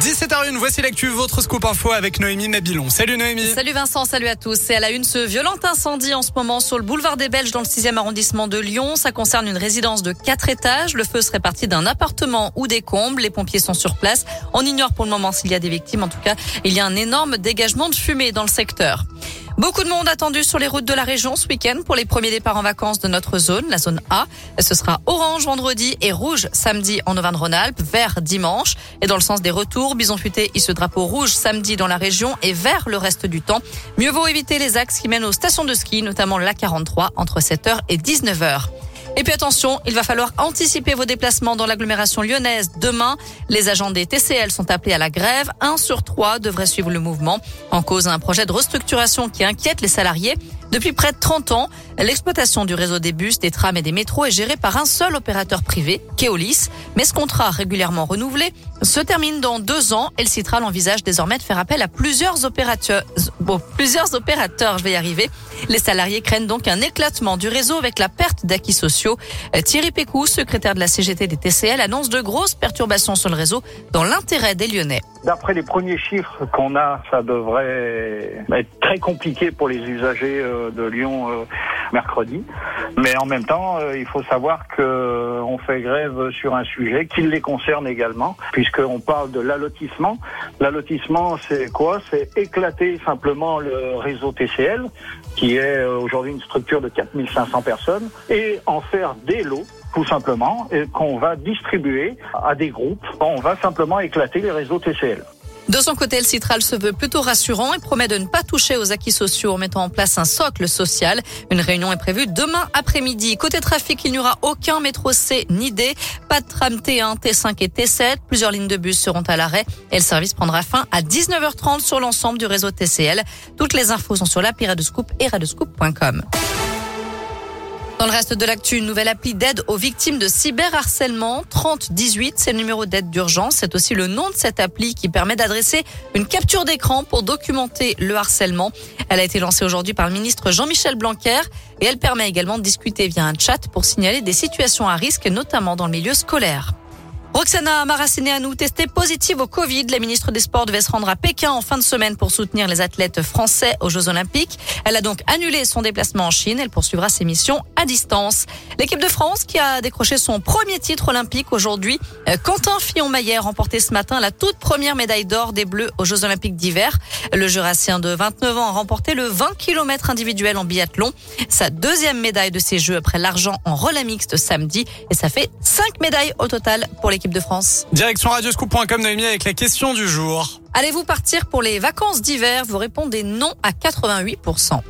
17h01, voici l'actu, votre scoop info avec Noémie Nabilon. Salut Noémie. Salut Vincent, salut à tous. C'est à la une ce violent incendie en ce moment sur le boulevard des Belges dans le 6e arrondissement de Lyon. Ça concerne une résidence de 4 étages. Le feu serait parti d'un appartement ou des combles. Les pompiers sont sur place. On ignore pour le moment s'il y a des victimes. En tout cas, il y a un énorme dégagement de fumée dans le secteur. Beaucoup de monde attendu sur les routes de la région ce week-end pour les premiers départs en vacances de notre zone, la zone A. Ce sera orange vendredi et rouge samedi en Auvergne-Rhône-Alpes, vert dimanche. Et dans le sens des retours, Bison Futé il se drapeau rouge samedi dans la région et vert le reste du temps. Mieux vaut éviter les axes qui mènent aux stations de ski, notamment la 43 entre 7h et 19h. Et puis attention, il va falloir anticiper vos déplacements dans l'agglomération lyonnaise. Demain, les agents des TCL sont appelés à la grève. Un sur trois devrait suivre le mouvement. En cause, un projet de restructuration qui inquiète les salariés. Depuis près de 30 ans, l'exploitation du réseau des bus, des trams et des métros est gérée par un seul opérateur privé, Keolis. Mais ce contrat régulièrement renouvelé se termine dans deux ans et le Citral envisage désormais de faire appel à plusieurs opérateurs. Bon, plusieurs opérateurs, je vais y arriver. Les salariés craignent donc un éclatement du réseau avec la perte d'acquis sociaux. Thierry Pécou, secrétaire de la CGT des TCL, annonce de grosses perturbations sur le réseau dans l'intérêt des Lyonnais. D'après les premiers chiffres qu'on a, ça devrait être très compliqué pour les usagers euh, de Lyon euh, mercredi. Mais en même temps, euh, il faut savoir qu'on fait grève sur un sujet qui les concerne également, puisqu'on parle de l'allotissement. L'allotissement, c'est quoi? C'est éclater simplement le réseau TCL, qui est aujourd'hui une structure de 4500 personnes, et en faire des lots tout simplement, qu'on va distribuer à des groupes. On va simplement éclater les réseaux TCL. De son côté, le Citral se veut plutôt rassurant et promet de ne pas toucher aux acquis sociaux en mettant en place un socle social. Une réunion est prévue demain après-midi. Côté trafic, il n'y aura aucun métro C ni D, pas de tram T1, T5 et T7. Plusieurs lignes de bus seront à l'arrêt et le service prendra fin à 19h30 sur l'ensemble du réseau TCL. Toutes les infos sont sur l'appli Radescoop et radescoop.com. Dans le reste de l'actu, une nouvelle appli d'aide aux victimes de cyberharcèlement. 3018, c'est le numéro d'aide d'urgence. C'est aussi le nom de cette appli qui permet d'adresser une capture d'écran pour documenter le harcèlement. Elle a été lancée aujourd'hui par le ministre Jean-Michel Blanquer et elle permet également de discuter via un chat pour signaler des situations à risque, notamment dans le milieu scolaire. Roxana nous testée positive au Covid. La ministre des Sports devait se rendre à Pékin en fin de semaine pour soutenir les athlètes français aux Jeux Olympiques. Elle a donc annulé son déplacement en Chine. Elle poursuivra ses missions à distance. L'équipe de France qui a décroché son premier titre olympique aujourd'hui. Euh, Quentin Fillon-Maillet a remporté ce matin la toute première médaille d'or des Bleus aux Jeux Olympiques d'hiver. Le Jurassien de 29 ans a remporté le 20 km individuel en biathlon. Sa deuxième médaille de ces Jeux après l'argent en relais mixte samedi. Et ça fait cinq médailles au total pour l'équipe de France. Direction radioscoop.com Noémie avec la question du jour. Allez-vous partir pour les vacances d'hiver? Vous répondez non à 88%.